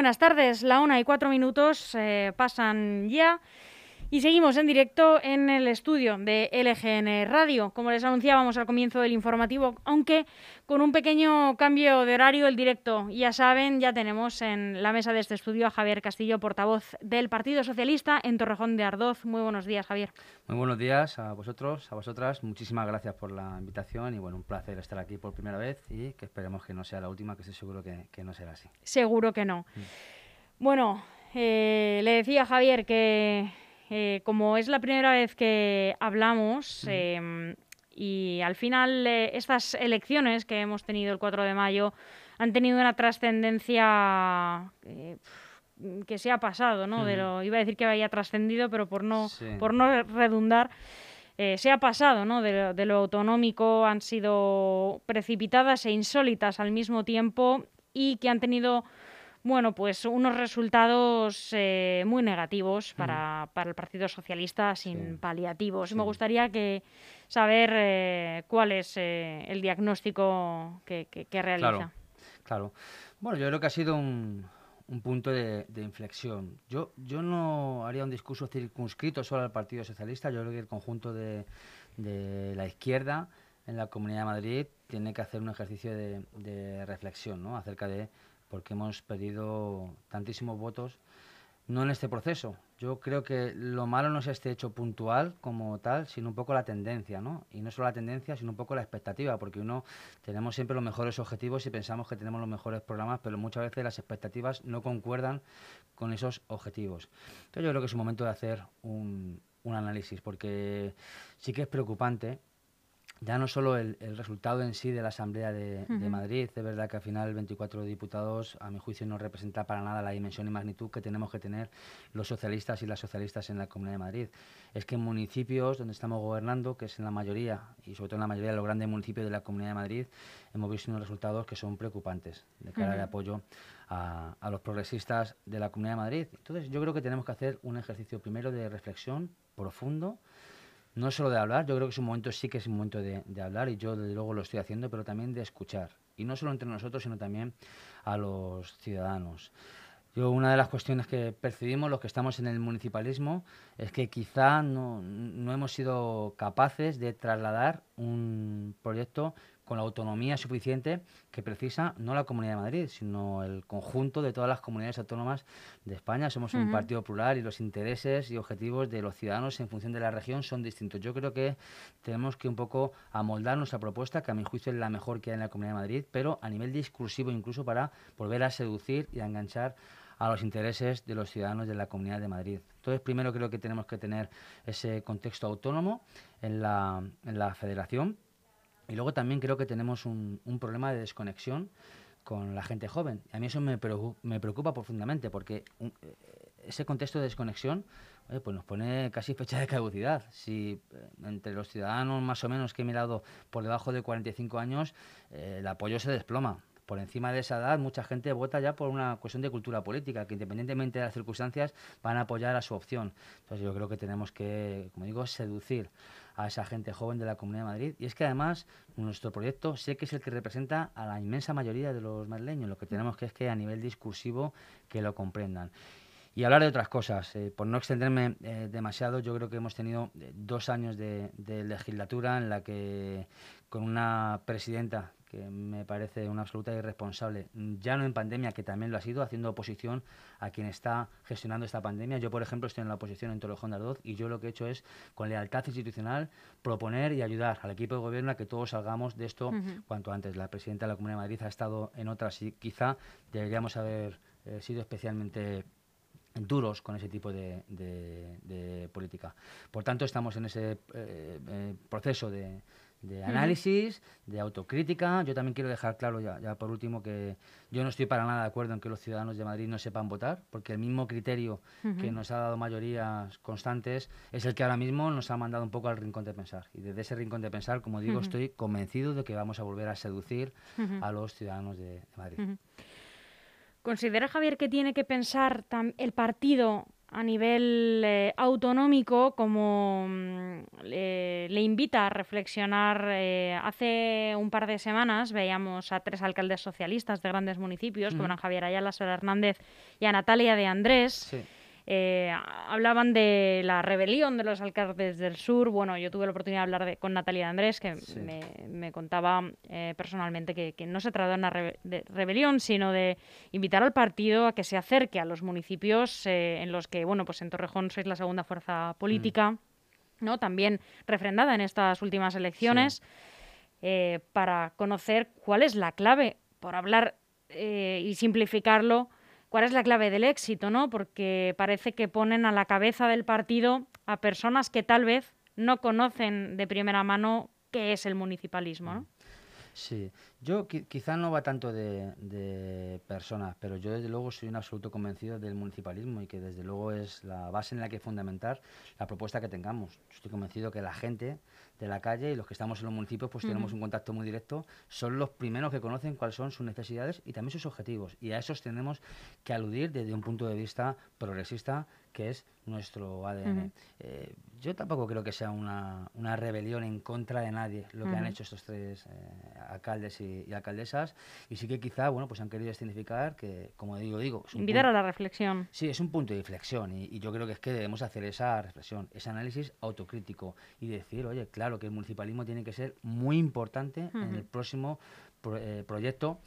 buenas tardes. La una y cuatro minutos eh, pasan ya. Y seguimos en directo en el estudio de LGN Radio. Como les anunciábamos al comienzo del informativo, aunque con un pequeño cambio de horario, el directo, ya saben, ya tenemos en la mesa de este estudio a Javier Castillo, portavoz del Partido Socialista en Torrejón de Ardoz. Muy buenos días, Javier. Muy buenos días a vosotros, a vosotras. Muchísimas gracias por la invitación y bueno, un placer estar aquí por primera vez y que esperemos que no sea la última, que estoy seguro que, no será así. Seguro que no. Mm. Bueno, eh, le decía a Javier que eh, como es la primera vez que hablamos em, y al final eh, estas elecciones que hemos tenido el 4 de mayo han tenido una trascendencia eh, que se ha pasado, ¿no? De lo, iba a decir que había trascendido, pero por no, por no redundar, se ha pasado, ¿no? De, de lo autonómico, han sido precipitadas e insólitas al mismo tiempo y que han tenido bueno, pues unos resultados eh, muy negativos para, el Partido Socialista sin paliativos. Me gustaría que saber eh, cuál es eh, el diagnóstico que, realiza. Claro, Bueno, yo creo que ha sido un, punto de, inflexión. Yo, yo no haría un discurso circunscrito solo al Partido Socialista. Yo creo que el conjunto de, la izquierda en la Comunidad de Madrid tiene que hacer un ejercicio de, de reflexión ¿no? acerca de porque hemos perdido tantísimos votos, no en este proceso. Yo creo que lo malo no es este hecho puntual como tal, sino un poco la tendencia, ¿no? Y no solo la tendencia, sino un poco la expectativa, porque uno tenemos siempre los mejores objetivos y pensamos que tenemos los mejores programas, pero muchas veces las expectativas no concuerdan con esos objetivos. Entonces yo creo que es un momento de hacer un, un análisis, porque sí que es preocupante ya no solo el, resultado en sí de la Asamblea de, Madrid, es verdad que al final 24 diputados, a mi juicio, no representa para nada la dimensión y magnitud que tenemos que tener los socialistas y las socialistas en la Comunidad de Madrid. Es que en municipios donde estamos gobernando, que es en la mayoría, y sobre todo en la mayoría de los grandes municipios de la Comunidad de Madrid, hemos visto unos resultados que son preocupantes de cara al apoyo a, a los progresistas de la Comunidad de Madrid. Entonces, yo creo que tenemos que hacer un ejercicio primero de reflexión profundo no solo de hablar, yo creo que es un momento, sí que es un momento de, hablar y yo desde luego lo estoy haciendo, pero también de escuchar. Y no solo entre nosotros, sino también a los ciudadanos. Yo una de las cuestiones que percibimos los que estamos en el municipalismo es que quizá no, no hemos sido capaces de trasladar un proyecto con la autonomía suficiente que precisa no la Comunidad de Madrid, sino el conjunto de todas las comunidades autónomas de España. Somos un partido plural y los intereses y objetivos de los ciudadanos en función de la región son distintos. Yo creo que tenemos que un poco amoldar nuestra propuesta, que a mi juicio es la mejor que hay en la Comunidad de Madrid, pero a nivel discursivo incluso para volver a seducir y a enganchar a los intereses de los ciudadanos de la Comunidad de Madrid. Entonces, primero creo que tenemos que tener ese contexto autónomo en la, en la federación y luego también creo que tenemos un, problema de desconexión con la gente joven. A mí eso me, preocupa, profundamente porque eh, ese contexto de desconexión pues nos pone casi fecha de caducidad. Si eh, entre los ciudadanos más o menos que he mirado por debajo de 45 años, eh, el apoyo se desploma. Por encima de esa edad, mucha gente vota ya por una cuestión de cultura política, que independientemente de las circunstancias van a apoyar a su opción. Entonces yo creo que tenemos que, como digo, seducir a esa gente joven de la Comunidad de Madrid. Y es que además nuestro proyecto sé que es el que representa a la inmensa mayoría de los madrileños. Lo que tenemos que es que a nivel discursivo que lo comprendan. Y hablar de otras cosas, eh, por no extenderme eh, demasiado, yo creo que hemos tenido eh, dos años de, de legislatura en la que con una presidenta que me parece una absoluta irresponsable, ya no en pandemia, que también lo ha sido, haciendo oposición a quien está gestionando esta pandemia. Yo, por ejemplo, estoy en la oposición en Torrejón de Ardoz y yo lo que he hecho es, con lealtad institucional, proponer y ayudar al equipo de gobierno a que todos salgamos de esto cuanto antes. La presidenta de la Comunidad de Madrid ha estado en otras y quizá deberíamos haber eh, sido especialmente duros con ese tipo de, política. Por tanto, estamos en ese eh, eh, proceso de, de análisis, de autocrítica. Yo también quiero dejar claro ya, ya, por último que yo no estoy para nada de acuerdo en que los ciudadanos de Madrid no sepan votar, porque el mismo criterio que nos ha dado mayorías constantes es el que ahora mismo nos ha mandado un poco al rincón de pensar. Y desde ese rincón de pensar, como digo, estoy convencido de que vamos a volver a seducir a los ciudadanos de, Madrid. ¿Considera Javier que tiene que pensar el partido a nivel eh, autonómico como mm, le invita a reflexionar. hace un par de semanas veíamos a tres alcaldes socialistas de grandes municipios, como eran Javier Ayala, Sara Hernández y a Natalia de Andrés. Sí eh, hablaban de la rebelión de los alcaldes del sur. Bueno, yo tuve la oportunidad de hablar con Natalia Andrés, que me, contaba eh, personalmente que, no se trata de una rebelión, sino de invitar al partido a que se acerque a los municipios eh, en los que, bueno, pues en Torrejón sois la segunda fuerza política, mm. ¿no? También refrendada en estas últimas elecciones, para conocer cuál es la clave, por hablar y simplificarlo cuál es la clave del éxito, ¿no? Porque parece que ponen a la cabeza del partido a personas que tal vez no conocen de primera mano qué es el municipalismo, ¿no? Sí, yo quizá no va tanto de, personas, pero yo desde luego soy un absoluto convencido del municipalismo y que desde luego es la base en la que fundamentar la propuesta que tengamos. Estoy convencido que la gente de la calle y los que estamos en los municipios pues tenemos un contacto muy directo, son los primeros que conocen cuáles son sus necesidades y también sus objetivos. Y a esos tenemos que aludir desde un punto de vista progresista que es nuestro ADN. Eh, yo tampoco creo que sea una, una, rebelión en contra de nadie lo que han hecho estos tres eh, alcaldes y, alcaldesas. Y sí que quizá bueno pues han querido significar que como digo digo invitar a la reflexión. Sí es un punto de inflexión y, yo creo que es que debemos hacer esa reflexión ese análisis autocrítico y decir oye claro que el municipalismo tiene que ser muy importante en el próximo eh, proyecto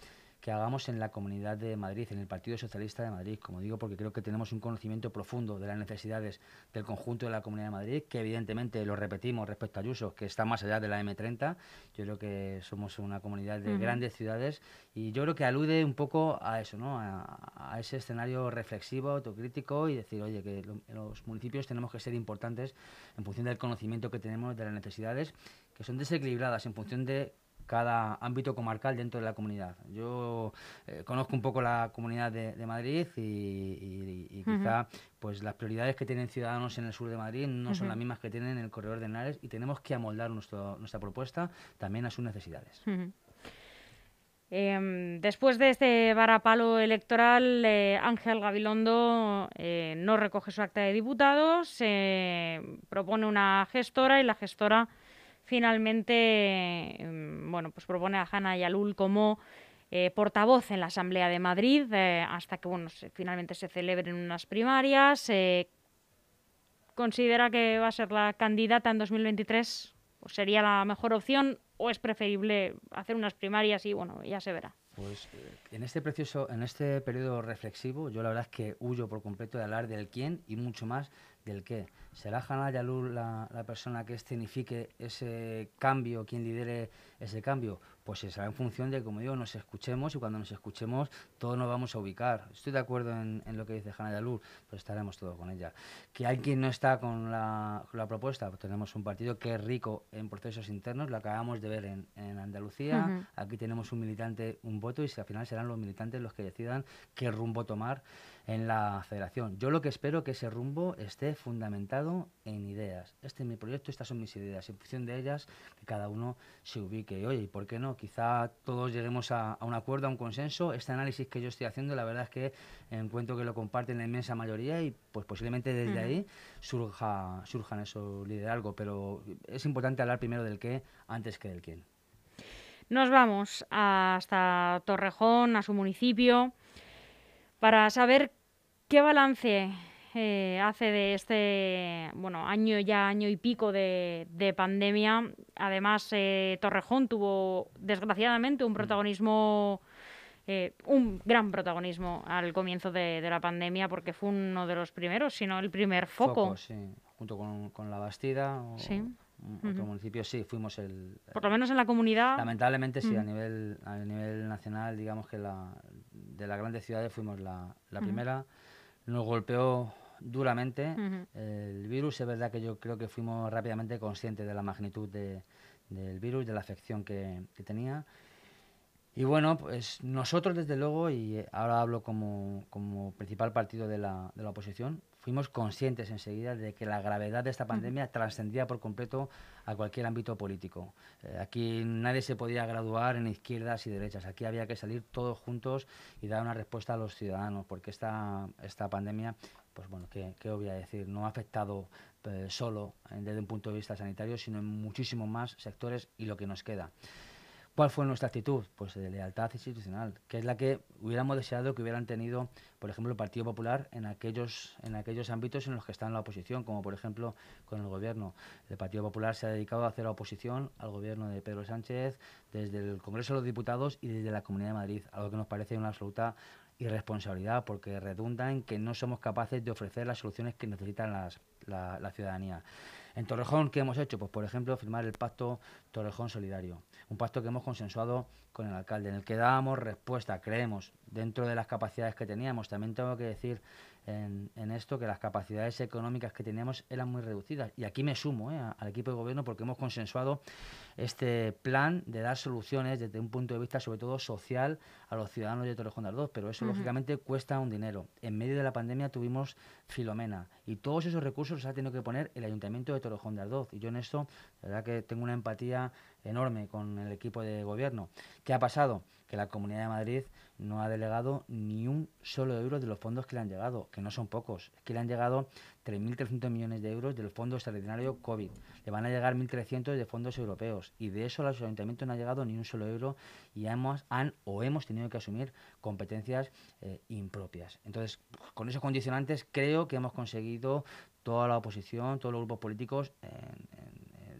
que hagamos en la Comunidad de Madrid, en el Partido Socialista de Madrid, como digo, porque creo que tenemos un conocimiento profundo de las necesidades del conjunto de la Comunidad de Madrid, que evidentemente lo repetimos respecto a Ayuso, que está más allá de la M30. Yo creo que somos una comunidad de grandes ciudades y yo creo que alude un poco a eso, ¿no? A, ese escenario reflexivo, autocrítico y decir, oye, que los municipios tenemos que ser importantes en función del conocimiento que tenemos de las necesidades que son desequilibradas en función de cada ámbito comarcal dentro de la comunidad. Yo eh, conozco un poco la comunidad de, Madrid y, quizá pues las prioridades que tienen ciudadanos en el sur de Madrid no son las mismas que tienen en el corredor de Henares y tenemos que amoldar nuestra propuesta también a sus necesidades. Em, después de este varapalo electoral, eh, Ángel Gabilondo eh, no recoge su acta de diputados, propone una gestora y la gestora finalmente em, bueno, pues propone a Hanna Yalul como eh, portavoz en la Asamblea de Madrid eh, hasta que bueno, finalmente se celebren unas primarias. ¿Considera que va a ser la candidata en 2023? ¿O sería la mejor opción o es preferible hacer unas primarias y bueno, ya se verá? Pues en este precioso, en este periodo reflexivo, yo la verdad es que huyo por completo de hablar del quién y mucho más del qué. ¿Será Hanna Yalul la, la persona que escenifique ese cambio, quien lidere ese cambio? Pues será en función de, como digo, nos escuchemos y cuando nos escuchemos todos nos vamos a ubicar. Estoy de acuerdo en, lo que dice Hanna Yalul, pues estaremos todos con ella. Que hay quien no está con la, propuesta, pues tenemos un partido que es rico en procesos internos, lo acabamos de ver en, Andalucía, aquí tenemos un militante, un voto y al final serán los militantes los que decidan qué rumbo tomar en la federación. Yo lo que espero es que ese rumbo esté fundamentado en ideas. Este es mi proyecto, estas son mis ideas. En función de ellas, que cada uno se ubique. Y, oye, ¿y por qué no? Quizá todos lleguemos a, un acuerdo, a un consenso. Este análisis que yo estoy haciendo, la verdad es que encuentro que lo comparten la inmensa mayoría y pues posiblemente desde ahí surja, surjan esos liderazgo. Pero es importante hablar primero del qué antes que del quién. Nos vamos hasta Torrejón, a su municipio para saber qué balance eh, hace de este bueno año ya año y pico de, pandemia. Además, eh, Torrejón tuvo desgraciadamente un mm. protagonismo, eh, un gran protagonismo al comienzo de, la pandemia porque fue uno de los primeros, si no el primer foco. sí, junto con, la Bastida. sí. Otro municipio sí, fuimos el... Por lo menos en la comunidad. Lamentablemente sí, a, nivel, a nivel nacional, digamos que la, de las grandes ciudades fuimos la, primera. Nos golpeó duramente el virus. Es verdad que yo creo que fuimos rápidamente conscientes de la magnitud del virus, de la afección que, tenía. Y bueno, pues nosotros desde luego, y ahora hablo como, como principal partido de la, de la oposición, fuimos conscientes enseguida de que la gravedad de esta pandemia trascendía por completo a cualquier ámbito político. Eh, aquí nadie se podía graduar en izquierdas y derechas. Aquí había que salir todos juntos y dar una respuesta a los ciudadanos, porque esta, esta pandemia, pues bueno, ¿qué, qué voy a decir? No ha afectado eh, solo desde un punto de vista sanitario, sino en muchísimos más sectores y lo que nos queda. ¿Cuál fue nuestra actitud? Pues de lealtad institucional, que es la que hubiéramos deseado que hubieran tenido, por ejemplo, el Partido Popular en aquellos, en aquellos ámbitos en los que está en la oposición, como por ejemplo con el Gobierno. El Partido Popular se ha dedicado a hacer oposición al Gobierno de Pedro Sánchez desde el Congreso de los Diputados y desde la Comunidad de Madrid, algo que nos parece una absoluta irresponsabilidad, porque redunda en que no somos capaces de ofrecer las soluciones que necesitan la, la ciudadanía. En Torrejón, ¿qué hemos hecho? Pues, por ejemplo, firmar el pacto Torrejón Solidario, un pacto que hemos consensuado con el alcalde, en el que dábamos respuesta, creemos, dentro de las capacidades que teníamos. También tengo que decir en, esto que las capacidades económicas que teníamos eran muy reducidas. Y aquí me sumo ¿eh? al equipo de gobierno porque hemos consensuado este plan de dar soluciones desde un punto de vista sobre todo social a los ciudadanos de Torrejón de Ardoz, pero eso lógicamente cuesta un dinero. En medio de la pandemia tuvimos Filomena y todos esos recursos los ha tenido que poner el Ayuntamiento de Torrejón de Ardoz y yo en esto, la verdad que tengo una empatía enorme con el equipo de gobierno. ¿Qué ha pasado? Que la Comunidad de Madrid no ha delegado ni un solo euro de los fondos que le han llegado, que no son pocos, es que le han llegado 3.300 millones de euros del Fondo Extraordinario COVID, le van a llegar 1.300 de fondos europeos. Y de eso a los ayuntamientos no ha llegado ni un solo euro y hemos, han o hemos tenido que asumir competencias eh, impropias. Entonces, con esos condicionantes creo que hemos conseguido toda la oposición, todos los grupos políticos,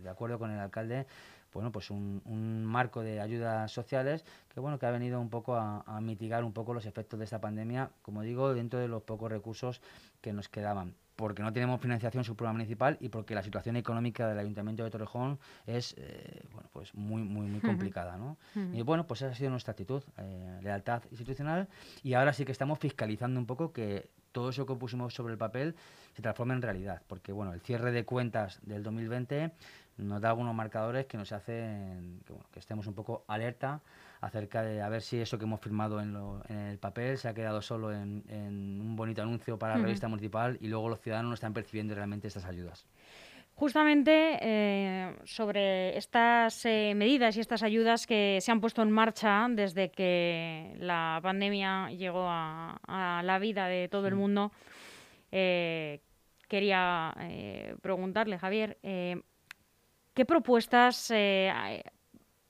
de acuerdo con el alcalde, bueno, pues un, marco de ayudas sociales que bueno que ha venido un poco a, mitigar un poco los efectos de esta pandemia, como digo, dentro de los pocos recursos que nos quedaban. Porque no tenemos financiación municipal y porque la situación económica del Ayuntamiento de Torrejón es eh, bueno, pues muy muy muy complicada, ¿no? Y bueno, pues esa ha sido nuestra actitud, eh, lealtad institucional. Y ahora sí que estamos fiscalizando un poco que todo eso que pusimos sobre el papel se transforme en realidad, porque bueno, el cierre de cuentas del 2020 nos da algunos marcadores que nos hacen que, estemos un poco alerta acerca de a ver si eso que hemos firmado en, el papel se ha quedado solo en, un bonito anuncio para la revista municipal y luego los ciudadanos no están percibiendo realmente estas ayudas. Justamente eh, sobre estas eh, medidas y estas ayudas que se han puesto en marcha desde que la pandemia llegó a, la vida de todo el mundo, eh, quería preguntarle, Javier, ¿Qué propuestas eh,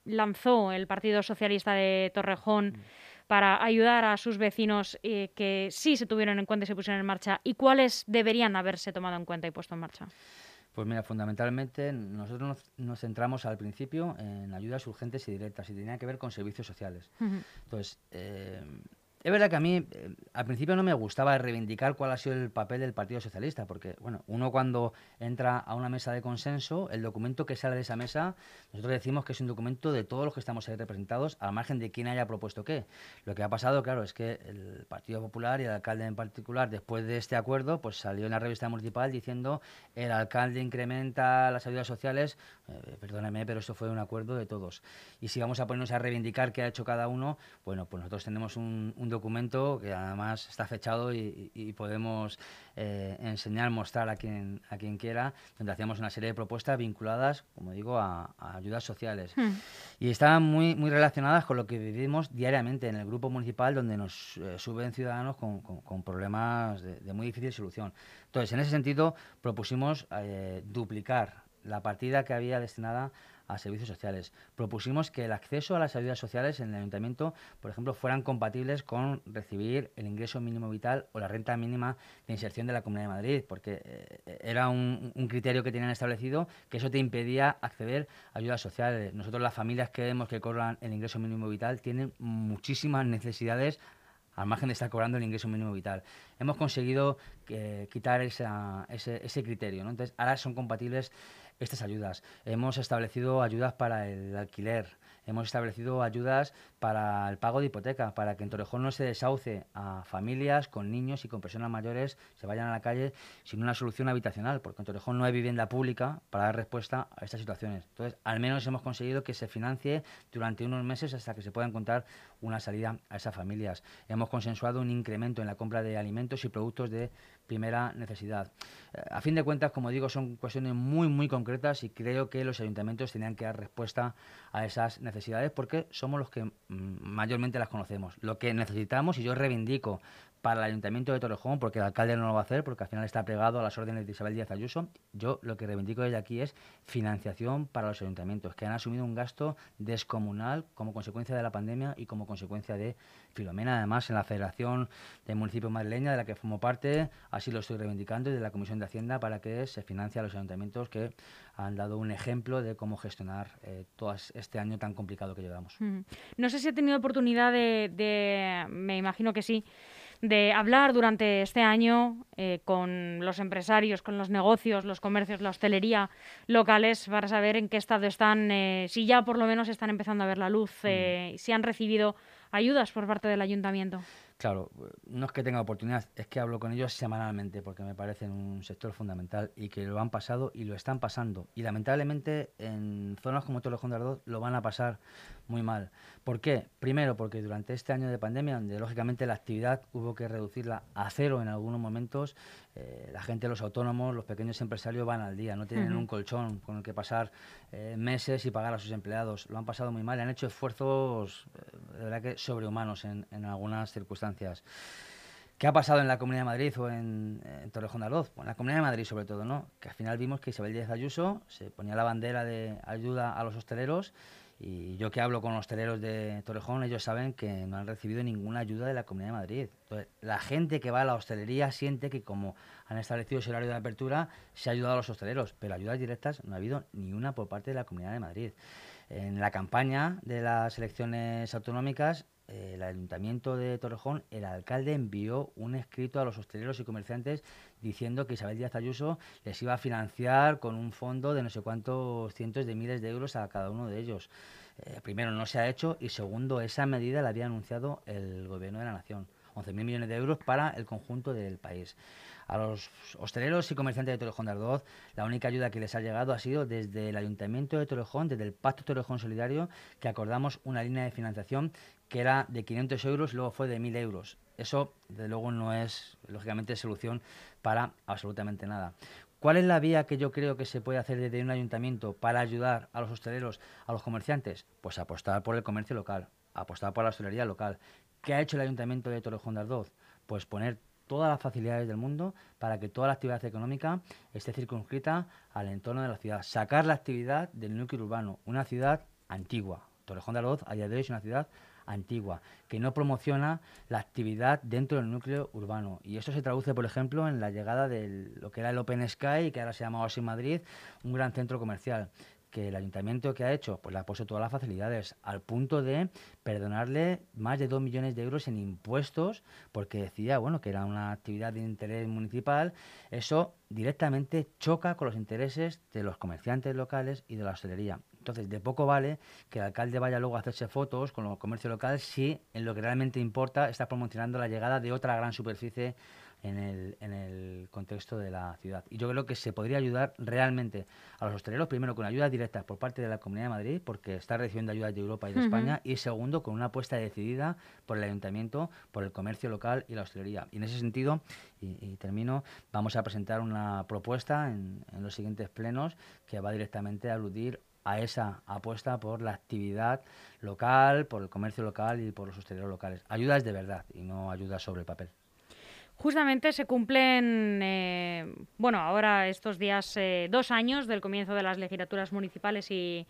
lanzó el Partido Socialista de Torrejón mm. para ayudar a sus vecinos eh, que sí se tuvieron en cuenta y se pusieron en marcha? ¿Y cuáles deberían haberse tomado en cuenta y puesto en marcha? Pues mira, fundamentalmente nosotros nos, centramos al principio en ayudas urgentes y directas y tenía que ver con servicios sociales. Entonces, eh, es verdad que a mí eh, al principio no me gustaba reivindicar cuál ha sido el papel del Partido Socialista, porque bueno, uno cuando entra a una mesa de consenso, el documento que sale de esa mesa, nosotros decimos que es un documento de todos los que estamos ahí representados, al margen de quién haya propuesto qué. Lo que ha pasado, claro, es que el Partido Popular y el alcalde en particular, después de este acuerdo, pues salió en la revista municipal diciendo el alcalde incrementa las ayudas sociales. Eh, perdóneme, pero esto fue un acuerdo de todos. Y si vamos a ponernos a reivindicar qué ha hecho cada uno, bueno, pues nosotros tenemos un, un documento que además está fechado y, podemos eh, enseñar, mostrar a quien, a quien quiera, donde hacíamos una serie de propuestas vinculadas, como digo, a, ayudas sociales. Hmm. Y están muy, muy relacionadas con lo que vivimos diariamente en el grupo municipal, donde nos eh, suben ciudadanos con, con, problemas de, muy difícil solución. Entonces, en ese sentido, propusimos eh, duplicar la partida que había destinada a servicios sociales. Propusimos que el acceso a las ayudas sociales en el ayuntamiento, por ejemplo, fueran compatibles con recibir el ingreso mínimo vital o la renta mínima de inserción de la Comunidad de Madrid, porque eh, era un, criterio que tenían establecido que eso te impedía acceder a ayudas sociales. Nosotros las familias que vemos que cobran el ingreso mínimo vital tienen muchísimas necesidades al margen de estar cobrando el ingreso mínimo vital. Hemos conseguido eh, quitar ese, criterio. Entonces, ahora son compatibles estas ayudas. Hemos establecido ayudas para el alquiler, hemos establecido ayudas para el pago de hipoteca, para que en Torrejón no se desauce a familias con niños y con personas mayores, se vayan a la calle sin una solución habitacional, porque en Torrejón no hay vivienda pública para dar respuesta a estas situaciones. Entonces, al menos hemos conseguido que se financie durante unos meses hasta que se pueda encontrar una salida a esas familias. Hemos consensuado un incremento en la compra de alimentos y productos de primera necesidad. Eh, a fin de cuentas, como digo, son cuestiones muy, muy concretas y creo que los ayuntamientos tenían que dar respuesta a esas necesidades porque somos los que mm, mayormente las conocemos. Lo que necesitamos, y yo reivindico para el Ayuntamiento de Torrejón, porque el alcalde no lo va a hacer, porque al final está pegado a las órdenes de Isabel Díaz Ayuso. Yo lo que reivindico desde aquí es financiación para los ayuntamientos, que han asumido un gasto descomunal como consecuencia de la pandemia y como consecuencia de Filomena. Además, en la Federación de Municipios Madrileña, de la que formo parte, así lo estoy reivindicando, y de la Comisión de Hacienda, para que se financie a los ayuntamientos que han dado un ejemplo de cómo gestionar eh, todo este año tan complicado que llevamos. No sé si he tenido oportunidad de, me imagino que sí, de hablar durante este año eh, con los empresarios, con los negocios, los comercios, la hostelería locales para saber en qué estado están, eh, si ya por lo menos están empezando a ver la luz, mm. si han recibido ayudas por parte del ayuntamiento. Claro, no es que tenga oportunidad, es que hablo con ellos semanalmente porque me parecen un sector fundamental y que lo han pasado y lo están pasando. Y lamentablemente en zonas como Torrejón de Ardoz lo van a pasar muy mal. ¿Por qué? Primero, porque durante este año de pandemia, donde lógicamente la actividad hubo que reducirla a cero en algunos momentos, eh, la gente, los autónomos, los pequeños empresarios van al día, no tienen un colchón con el que pasar eh, meses y pagar a sus empleados. Lo han pasado muy mal han hecho esfuerzos, eh, de verdad que sobrehumanos en, en algunas circunstancias. ¿Qué ha pasado en la Comunidad de Madrid o en, Torrejón de Ardoz? en la Comunidad de Madrid sobre todo, ¿no? Que al final vimos que Isabel Díaz Ayuso se ponía la bandera de ayuda a los hosteleros y yo que hablo con hosteleros de Torrejón, ellos saben que no han recibido ninguna ayuda de la Comunidad de Madrid. Entonces, la gente que va a la hostelería siente que como han establecido ese horario de apertura, se ha ayudado a los hosteleros, pero ayudas directas no ha habido ni una por parte de la Comunidad de Madrid. En la campaña de las elecciones autonómicas, el Ayuntamiento de Torrejón, el alcalde envió un escrito a los hosteleros y comerciantes diciendo que Isabel Díaz Ayuso les iba a financiar con un fondo de no sé cuántos cientos de miles de euros a cada uno de ellos. Eh, primero, no se ha hecho y segundo, esa medida la había anunciado el Gobierno de la Nación. 11.000 millones de euros para el conjunto del país. A los hosteleros y comerciantes de Torrejón de Ardoz, la única ayuda que les ha llegado ha sido desde el Ayuntamiento de Torrejón, desde el Pacto Torrejón Solidario, que acordamos una línea de financiación que era de 500 euros y luego fue de 1.000 euros. Eso, desde luego, no es, lógicamente, solución para absolutamente nada. ¿Cuál es la vía que yo creo que se puede hacer desde un ayuntamiento para ayudar a los hosteleros, a los comerciantes? Pues apostar por el comercio local, apostar por la hostelería local. ¿Qué ha hecho el ayuntamiento de Torrejón de Ardoz? Pues poner todas las facilidades del mundo para que toda la actividad económica esté circunscrita al entorno de la ciudad. Sacar la actividad del núcleo urbano, una ciudad antigua. Torrejón de Ardoz a día de hoy es una ciudad antigua, que no promociona la actividad dentro del núcleo urbano. Y esto se traduce, por ejemplo, en la llegada de lo que era el Open Sky, que ahora se llama Oasis Madrid, un gran centro comercial que el ayuntamiento que ha hecho, pues le ha puesto todas las facilidades, al punto de perdonarle más de 2 millones de euros en impuestos, porque decía, bueno, que era una actividad de interés municipal. Eso directamente choca con los intereses de los comerciantes locales y de la hostelería. Entonces, de poco vale que el alcalde vaya luego a hacerse fotos con los comercios locales si en lo que realmente importa está promocionando la llegada de otra gran superficie en el, en el contexto de la ciudad. Y yo creo que se podría ayudar realmente a los hosteleros, primero con ayuda directa por parte de la Comunidad de Madrid, porque está recibiendo ayudas de Europa y de España, y segundo, con una apuesta decidida por el ayuntamiento, por el comercio local y la hostelería. Y en ese sentido, y, termino, vamos a presentar una propuesta en, en los siguientes plenos que va directamente a aludir a esa apuesta por la actividad local, por el comercio local y por los hosteleros locales. Ayudas de verdad y no ayudas sobre el papel. Justamente se cumplen, eh, bueno, ahora estos días eh, dos años del comienzo de las legislaturas municipales y,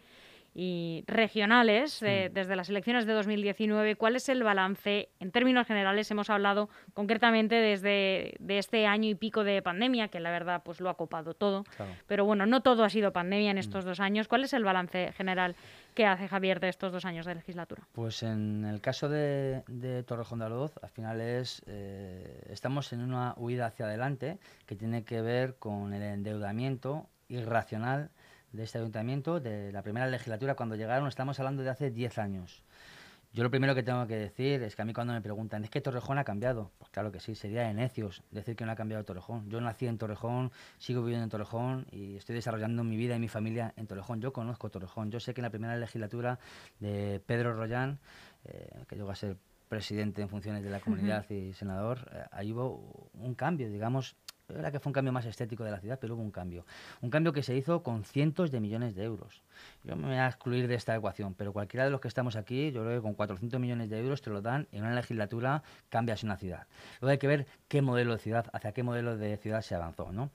regionales eh, desde las elecciones de 2019. ¿Cuál es el balance? En términos generales hemos hablado concretamente desde de este año y pico de pandemia, que la verdad pues lo ha copado todo. Pero bueno, no todo ha sido pandemia en estos mm. dos años. ¿Cuál es el balance general ¿Qué hace Javier de estos dos años de legislatura? Pues en el caso de, Torrejón de Ardoz, al final es, eh, estamos en una huida hacia adelante que tiene que ver con el endeudamiento irracional de este ayuntamiento, de la primera legislatura, cuando llegaron, estamos hablando de hace 10 años. Yo lo primero que tengo que decir es que a mí cuando me preguntan, ¿es que Torrejón ha cambiado? Pues claro que sí, sería de necios decir que no ha cambiado Torrejón. Yo nací en Torrejón, sigo viviendo en Torrejón y estoy desarrollando mi vida y mi familia en Torrejón. Yo conozco Torrejón. Yo sé que en la primera legislatura de Pedro Rollán, eh, que llegó a ser presidente en funciones de la comunidad y senador, eh, ahí hubo un cambio, digamos, era que fue un cambio más estético de la ciudad, pero hubo un cambio. Un cambio que se hizo con cientos de millones de euros. Yo me voy a excluir de esta ecuación, pero cualquiera de los que estamos aquí, yo creo que con 400 millones de euros te lo dan en una legislatura cambias una ciudad. Luego hay que ver qué modelo de ciudad, hacia qué modelo de ciudad se avanzó, ¿no?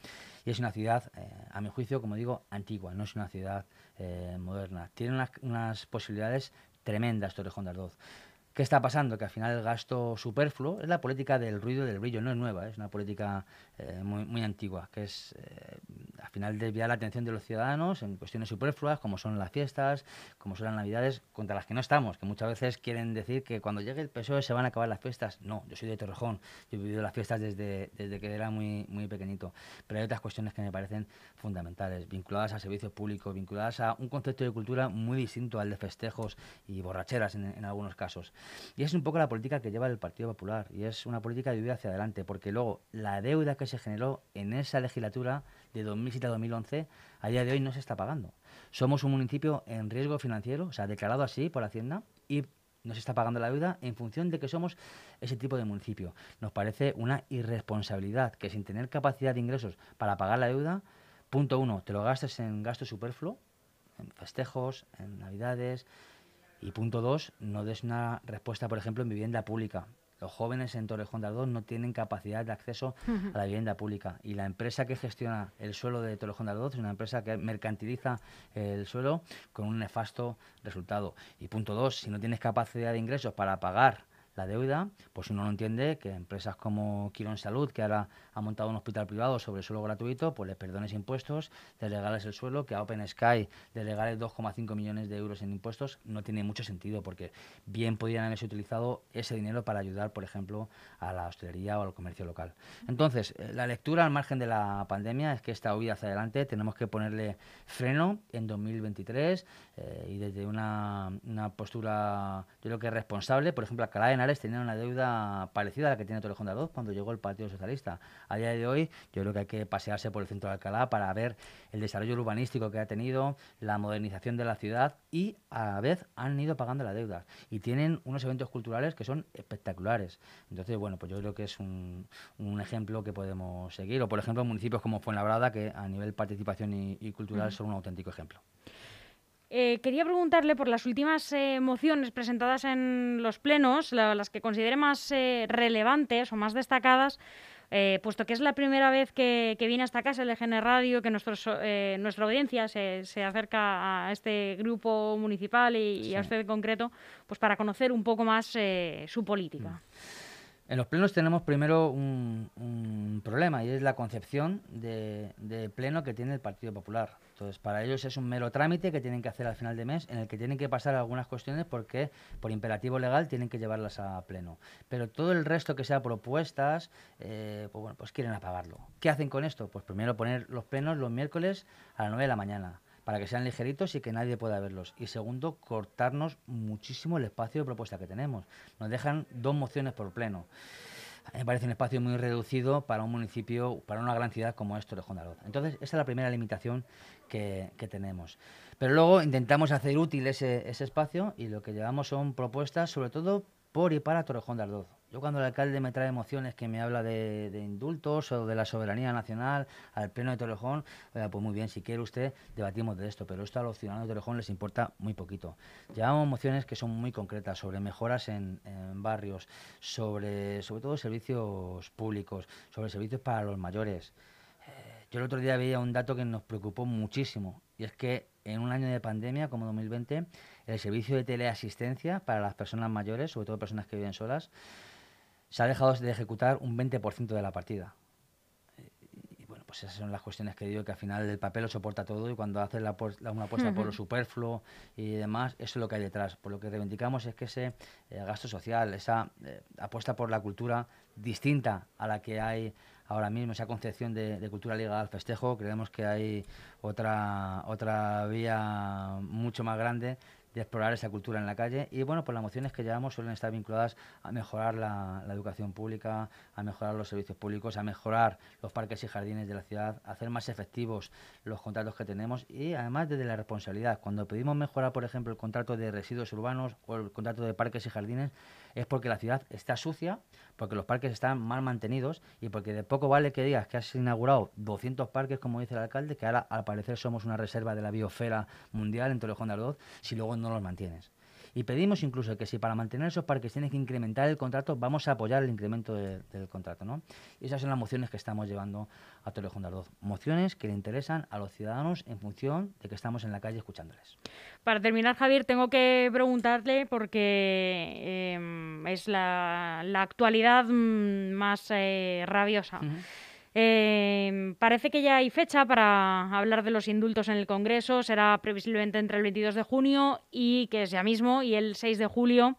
Y es una ciudad, eh, a mi juicio, como digo, antigua, no es una ciudad eh, moderna. Tiene unas, unas posibilidades tremendas Torrejón de Ardoz. ¿Qué está pasando? Que al final el gasto superfluo es la política del ruido y del brillo, no es nueva, es una política eh, muy, muy, antigua, que es eh, al final desviar la atención de los ciudadanos en cuestiones superfluas, como son las fiestas, como son las navidades, contra las que no estamos, que muchas veces quieren decir que cuando llegue el PSOE se van a acabar las fiestas. No, yo soy de Torrejón, yo he vivido las fiestas desde, desde que era muy, muy pequeñito, pero hay otras cuestiones que me parecen fundamentales, vinculadas a servicios públicos, vinculadas a un concepto de cultura muy distinto al de festejos y borracheras en, en algunos casos. Y es un poco la política que lleva el Partido Popular y es una política de vivir hacia adelante, porque luego la deuda que se generó en esa legislatura de 2007 a 2011 a día de hoy no se está pagando. Somos un municipio en riesgo financiero, o sea, declarado así por Hacienda y no se está pagando la deuda en función de que somos ese tipo de municipio. Nos parece una irresponsabilidad que sin tener capacidad de ingresos para pagar la deuda, punto uno, te lo gastes en gasto superfluo, en festejos, en navidades, y punto dos, no des una respuesta, por ejemplo, en vivienda pública. Los jóvenes en Torrejón de Ardoz no tienen capacidad de acceso a la vivienda pública. Y la empresa que gestiona el suelo de Torrejón de Ardoz es una empresa que mercantiliza el suelo con un nefasto resultado. Y punto dos, si no tienes capacidad de ingresos para pagar la deuda, pues uno no entiende que empresas como Quirón Salud, que ahora ha montado un hospital privado sobre suelo gratuito, pues les perdones impuestos, les regales el suelo, que a Open Sky le regales 2,5 millones de euros en impuestos, no tiene mucho sentido, porque bien podrían haberse utilizado ese dinero para ayudar, por ejemplo, a la hostelería o al comercio local. Entonces, eh, la lectura al margen de la pandemia es que esta huida hacia adelante tenemos que ponerle freno en 2023 eh, y desde una, una, postura, yo creo que responsable, por ejemplo, Alcalá de Tenía una deuda parecida a la que tiene Torrejón de Ardoz cuando llegó el Partido Socialista a día de hoy yo creo que hay que pasearse por el centro de Alcalá para ver el desarrollo urbanístico que ha tenido, la modernización de la ciudad y a la vez han ido pagando la deuda y tienen unos eventos culturales que son espectaculares. Entonces, bueno, pues yo creo que es un, un ejemplo que podemos seguir. O, por ejemplo, municipios como Fuenlabrada, que a nivel participación y, y cultural son un auténtico ejemplo. Eh, quería preguntarle por las últimas eh, mociones presentadas en los plenos, la, las que considere más eh, relevantes o más destacadas, eh, puesto que es la primera vez que, que, viene a esta casa el EGN Radio, que nuestros, eh, nuestra audiencia se, se, acerca a este grupo municipal y, sí. y, a usted en concreto, pues para conocer un poco más eh, su política. Mm. En los plenos tenemos primero un, un problema y es la concepción de, pleno que tiene el Partido Popular. Entonces, para ellos es un mero trámite que tienen que hacer al final de mes en el que tienen que pasar algunas cuestiones porque por imperativo legal tienen que llevarlas a pleno. Pero todo el resto que sea propuestas, eh, pues bueno, pues quieren apagarlo. ¿Qué hacen con esto? Pues primero poner los plenos los miércoles a las 9 de la mañana para que sean ligeritos y que nadie pueda verlos. Y segundo, cortarnos muchísimo el espacio de propuesta que tenemos. Nos dejan dos mociones por pleno. Me parece un espacio muy reducido para un municipio, para una gran ciudad como es Torrejón de Ardoz. Entonces, esa es la primera limitación que, que tenemos. Pero luego intentamos hacer útil ese, ese espacio y lo que llevamos son propuestas, sobre todo por y para Torrejón de Ardoz. Yo cuando el alcalde me trae emociones que me habla de, indultos o de la soberanía nacional al pleno de Torrejón, oiga, pues muy bien, si quiere usted debatimos de esto, pero esto a los ciudadanos de Torrejón les importa muy poquito. Llevamos mociones que son muy concretas sobre mejoras en, en barrios, sobre, sobre todo servicios públicos, sobre servicios para los mayores. Eh, yo el otro día veía un dato que nos preocupó muchísimo y es que en un año de pandemia como 2020 el servicio de teleasistencia para las personas mayores, sobre todo personas que viven solas, se ha dejado de ejecutar un 20% de la partida. Y bueno, pues esas son las cuestiones que digo que al final el papel lo soporta todo y cuando haces la, la, una apuesta uh -huh. por lo superfluo y demás, eso es lo que hay detrás. Por lo que reivindicamos es que ese eh, gasto social, esa eh, apuesta por la cultura distinta a la que hay ahora mismo, esa concepción de, de, cultura ligada al festejo, creemos que hay otra, otra vía mucho más grande de explorar esa cultura en la calle. Y bueno, pues las mociones que llevamos suelen estar vinculadas a mejorar la, educación pública, a mejorar los servicios públicos, a mejorar los parques y jardines de la ciudad, a hacer más efectivos los contratos que tenemos y además desde la responsabilidad. Cuando pedimos mejorar, por ejemplo, el contrato de residuos urbanos o el contrato de parques y jardines, es porque la ciudad está sucia, porque los parques están mal mantenidos y porque de poco vale que digas que has inaugurado 200 parques, como dice el alcalde, que ahora al parecer somos una reserva de la biosfera mundial en Torrejón de Ardoz, si luego no los mantienes. Y pedimos incluso que si para mantener esos parques tienes que incrementar el contrato, vamos a apoyar el incremento del contrato. ¿no? Y esas son las mociones que estamos llevando a Torrejón de Ardoz. Mociones que le interesan a los ciudadanos en función de que estamos en la calle escuchándoles. Para terminar, Javier, tengo que preguntarle porque em, es la, actualidad mm, más eh, rabiosa. Eh, parece que ya hay fecha para hablar de los indultos en el Congreso. Será previsiblemente entre el 22 de junio y que es ya mismo y el 6 de julio.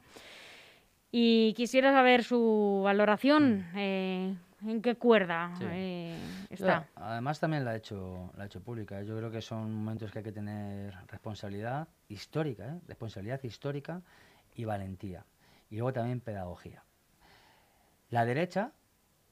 Y quisiera saber su valoración. Eh, ¿En qué cuerda eh, está? además también la ha hecho la ha hecho pública. Yo creo que son momentos que hay que tener responsabilidad histórica, responsabilidad histórica y valentía. Y luego también pedagogía. La derecha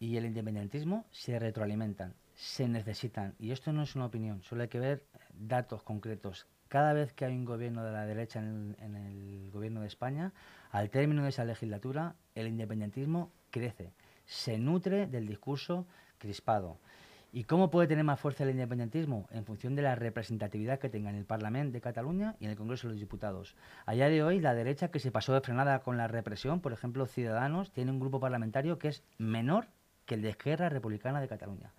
y el independentismo se retroalimentan, se necesitan. Y esto no es una opinión, solo hay que ver datos concretos. Cada vez que hay un gobierno de la derecha en el, gobierno de España, al término de esa legislatura, el independentismo crece, se nutre del discurso crispado. ¿Y cómo puede tener más fuerza el independentismo? En función de la representatividad que tenga en el Parlamento de Cataluña y en el Congreso de los Diputados. A día de hoy, la derecha que se pasó de frenada con la represión, por ejemplo, Ciudadanos, tiene un grupo parlamentario que es menor que el de Esquerra Republicana de Cataluña.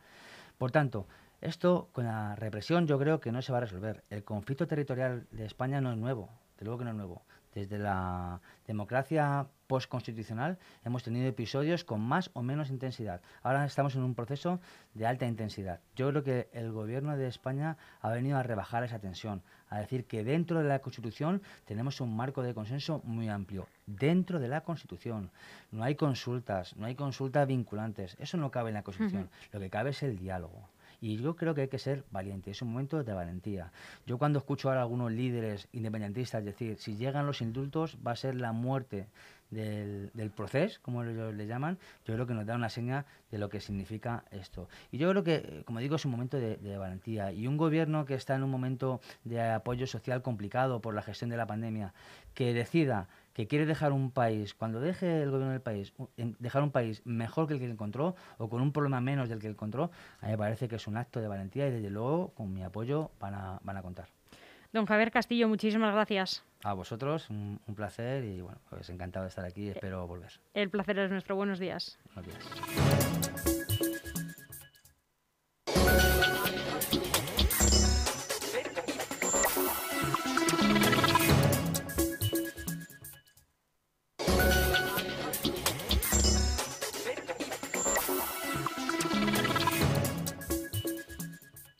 Por tanto, esto con la represión yo creo que no se va a resolver. El conflicto territorial de España no es nuevo, de luego que no es nuevo. Desde la democracia postconstitucional hemos tenido episodios con más o menos intensidad. Ahora estamos en un proceso de alta intensidad. Yo creo que el gobierno de España ha venido a rebajar esa tensión, a decir que dentro de la Constitución tenemos un marco de consenso muy amplio. Dentro de la Constitución no hay consultas, no hay consultas vinculantes. Eso no cabe en la Constitución. Lo que cabe es el diálogo. Y yo creo que hay que ser valiente, es un momento de valentía. Yo cuando escucho ahora a algunos líderes independentistas decir, si llegan los indultos va a ser la muerte del, proceso, como ellos le llaman, yo creo que nos da una seña de lo que significa esto. Y yo creo que, como digo, es un momento de, valentía. Y un gobierno que está en un momento de apoyo social complicado por la gestión de la pandemia, que decida que quiere dejar un país, cuando deje el gobierno del país, dejar un país mejor que el que encontró o con un problema menos del que encontró, a mí me parece que es un acto de valentía y desde luego con mi apoyo van a, van a contar. Don Javier Castillo, muchísimas gracias. A vosotros, un, un placer y bueno, pues encantado de estar aquí, espero volver. El placer es nuestro. Buenos días. Buenos días.